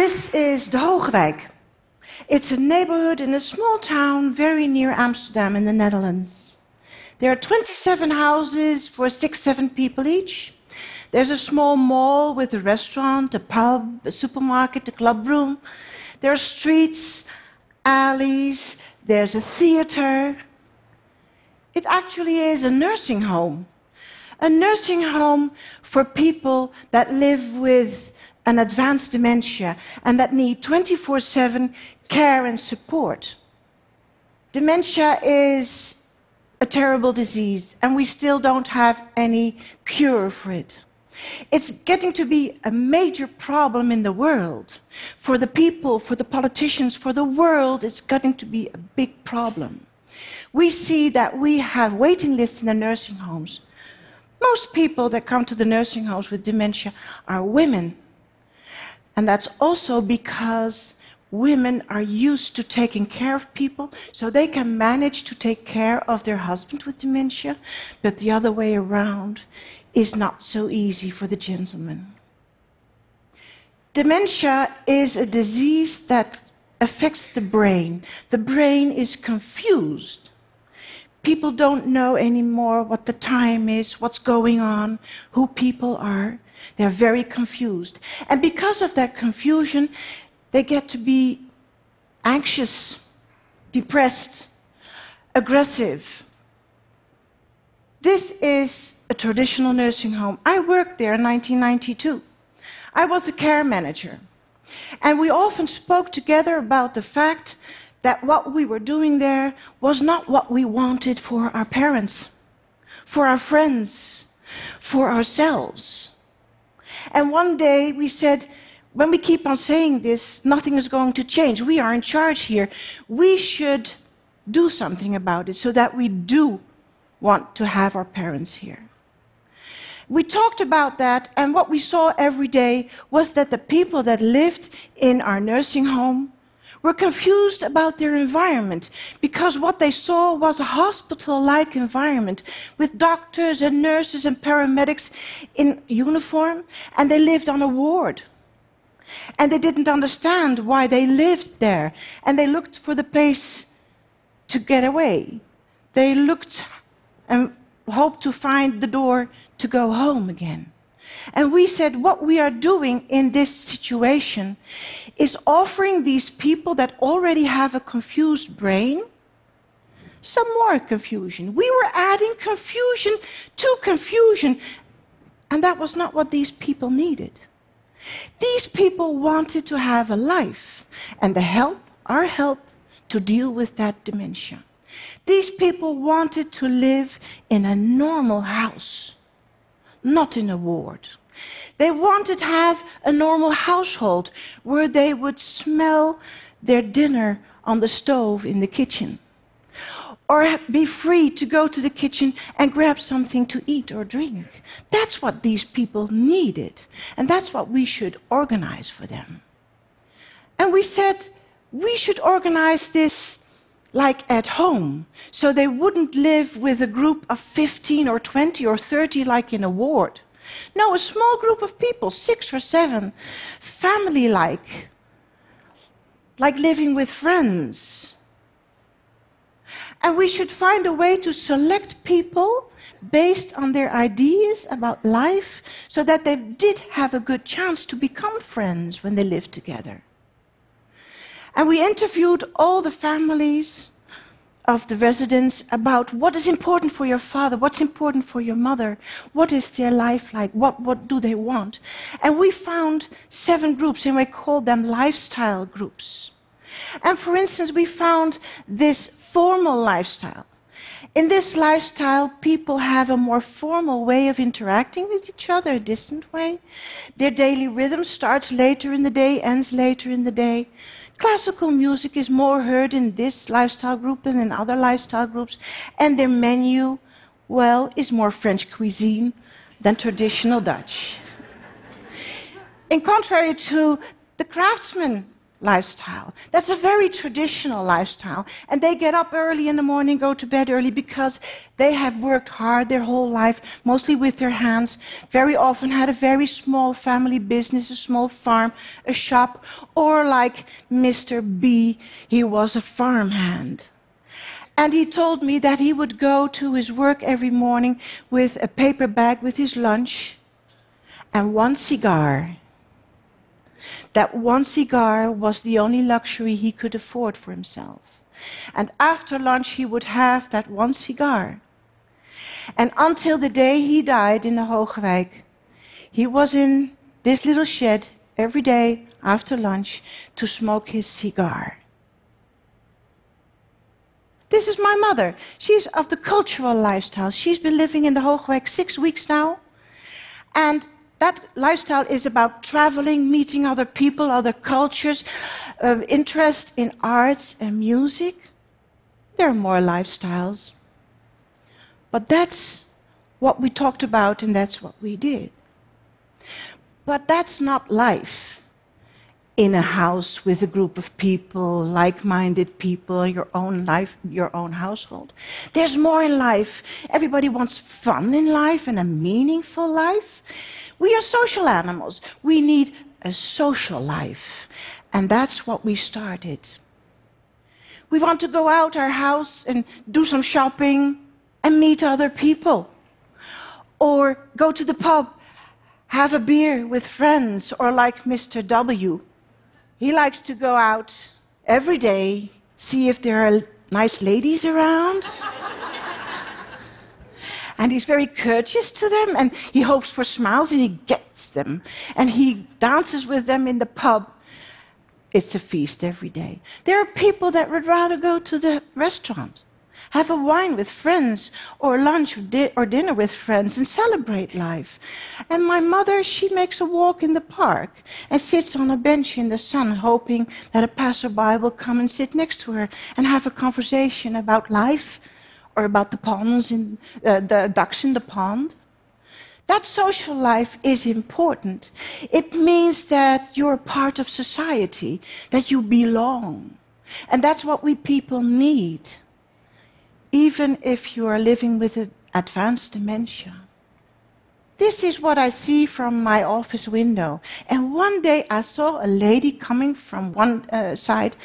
This is De Hogeweyk. It's a neighborhood in a small town very near Amsterdam in the Netherlands. There are 27 houses for six, seven people each. There's a small mall with a restaurant, a pub, a supermarket, a club room. There are streets, alleys, there's a theater. It actually is a nursing home. A nursing home for people that live with an advanced dementia and that need 24 7 care and support. Dementia is a terrible disease, and we still don't have any cure for it. It's getting to be a major problem in the world. For the people, for the politicians, for the world, it's getting to be a big problem. We see that we have waiting lists in the nursing homes. Most people that come to the nursing homes with dementia are women. And that's also because women are used to taking care of people, so they can manage to take care of their husband with dementia, but the other way around is not so easy for the gentleman. Dementia is a disease that affects the brain. The brain is confused. People don't know anymore what the time is, what's going on, who people are. They're very confused. And because of that confusion, they get to be anxious, depressed, aggressive. This is a traditional nursing home. I worked there in 1992. I was a care manager. And we often spoke together about the fact that what we were doing there was not what we wanted for our parents, for our friends, for ourselves. And one day we said, when we keep on saying this, nothing is going to change. We are in charge here. We should do something about it so that we do want to have our parents here. We talked about that, and what we saw every day was that the people that lived in our nursing home were confused about their environment because what they saw was a hospital like environment with doctors and nurses and paramedics in uniform, and they lived on a ward. And they didn't understand why they lived there, and they looked for the place to get away. They looked and hoped to find the door to go home again. And we said, what we are doing in this situation is offering these people that already have a confused brain some more confusion. We were adding confusion to confusion, and that was not what these people needed. These people wanted to have a life and the help, our help, to deal with that dementia. These people wanted to live in a normal house not in a ward. They wanted to have a normal household where they would smell their dinner on the stove in the kitchen. Or be free to go to the kitchen and grab something to eat or drink. That's what these people needed. And that's what we should organize for them. And we said we should organize this like at home. So they wouldn't live with a group of 15 or 20 or 30 like in a ward. No, a small group of people, six or seven, family like, like living with friends. And we should find a way to select people based on their ideas about life so that they did have a good chance to become friends when they lived together. And we interviewed all the families of the residents about what is important for your father, what's important for your mother, what is their life like, what, what do they want. And we found seven groups, and we called them lifestyle groups. And for instance, we found this formal lifestyle. In this lifestyle, people have a more formal way of interacting with each other, a distant way. Their daily rhythm starts later in the day, ends later in the day. Classical music is more heard in this lifestyle group than in other lifestyle groups, and their menu, well, is more French cuisine than traditional Dutch. in contrary to the craftsmen lifestyle. That's a very traditional lifestyle. And they get up early in the morning, go to bed early because they have worked hard their whole life, mostly with their hands, very often had a very small family business, a small farm, a shop, or like Mr. B, he was a farmhand. And he told me that he would go to his work every morning with a paper bag with his lunch and one cigar that one cigar was the only luxury he could afford for himself. And after lunch, he would have that one cigar. And until the day he died in the Hogeweyk, he was in this little shed every day after lunch to smoke his cigar. This is my mother. She's of the cultural lifestyle. She's been living in the Hogeweyk six weeks now. And that lifestyle is about traveling, meeting other people, other cultures, uh, interest in arts and music. There are more lifestyles. But that's what we talked about and that's what we did. But that's not life in a house with a group of people, like minded people, your own life, your own household. There's more in life. Everybody wants fun in life and a meaningful life. We are social animals. We need a social life. And that's what we started. We want to go out our house and do some shopping and meet other people. Or go to the pub, have a beer with friends, or like Mr. W. He likes to go out every day, see if there are nice ladies around and he's very courteous to them, and he hopes for smiles, and he gets them, and he dances with them in the pub. It's a feast every day. There are people that would rather go to the restaurant, have a wine with friends, or lunch or, di- or dinner with friends, and celebrate life. And my mother, she makes a walk in the park and sits on a bench in the sun, hoping that a passerby will come and sit next to her and have a conversation about life or about the ponds in uh, the ducks in the pond. That social life is important. It means that you're part of society, that you belong. And that's what we people need, even if you are living with advanced dementia. This is what I see from my office window. And one day I saw a lady coming from one uh, side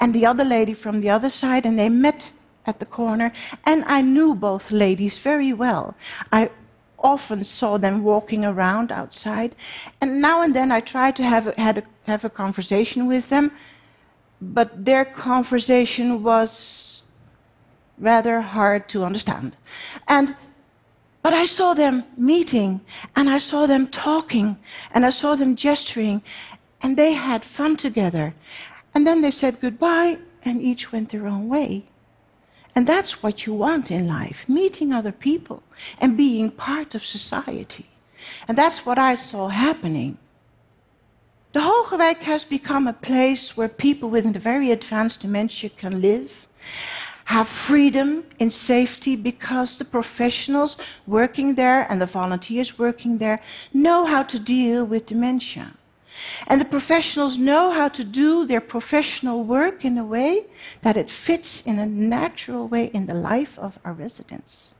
and the other lady from the other side, and they met at the corner, and I knew both ladies very well. I often saw them walking around outside, and now and then I tried to have a, a, have a conversation with them, but their conversation was rather hard to understand. And but I saw them meeting, and I saw them talking, and I saw them gesturing, and they had fun together. And then they said goodbye, and each went their own way. And that's what you want in life meeting other people and being part of society. And that's what I saw happening. The Hogeweyk has become a place where people with a very advanced dementia can live, have freedom in safety because the professionals working there and the volunteers working there know how to deal with dementia. And the professionals know how to do their professional work in a way that it fits in a natural way in the life of our residents.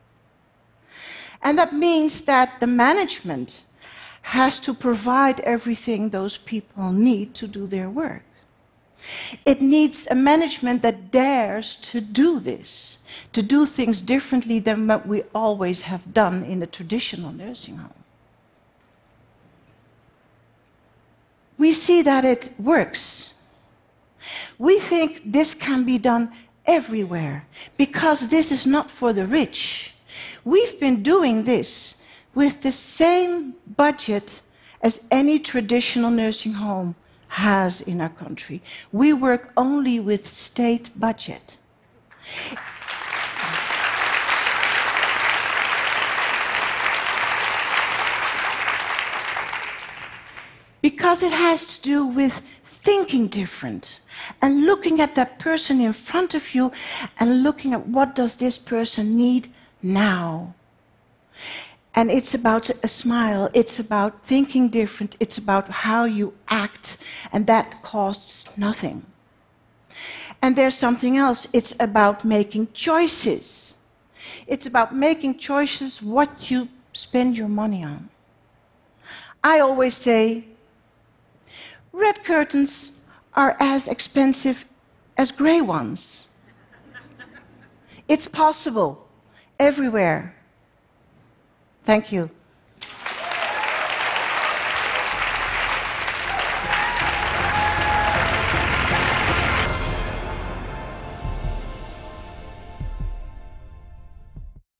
And that means that the management has to provide everything those people need to do their work. It needs a management that dares to do this, to do things differently than what we always have done in a traditional nursing home. we see that it works. We think this can be done everywhere because this is not for the rich. We've been doing this with the same budget as any traditional nursing home has in our country. We work only with state budget. because it has to do with thinking different and looking at that person in front of you and looking at what does this person need now And it's about a smile, it's about thinking different, it's about how you act, and that costs nothing. And there's something else it's about making choices. It's about making choices what you spend your money on. I always say red curtains are as expensive as gray ones. it's possible everywhere. Thank you.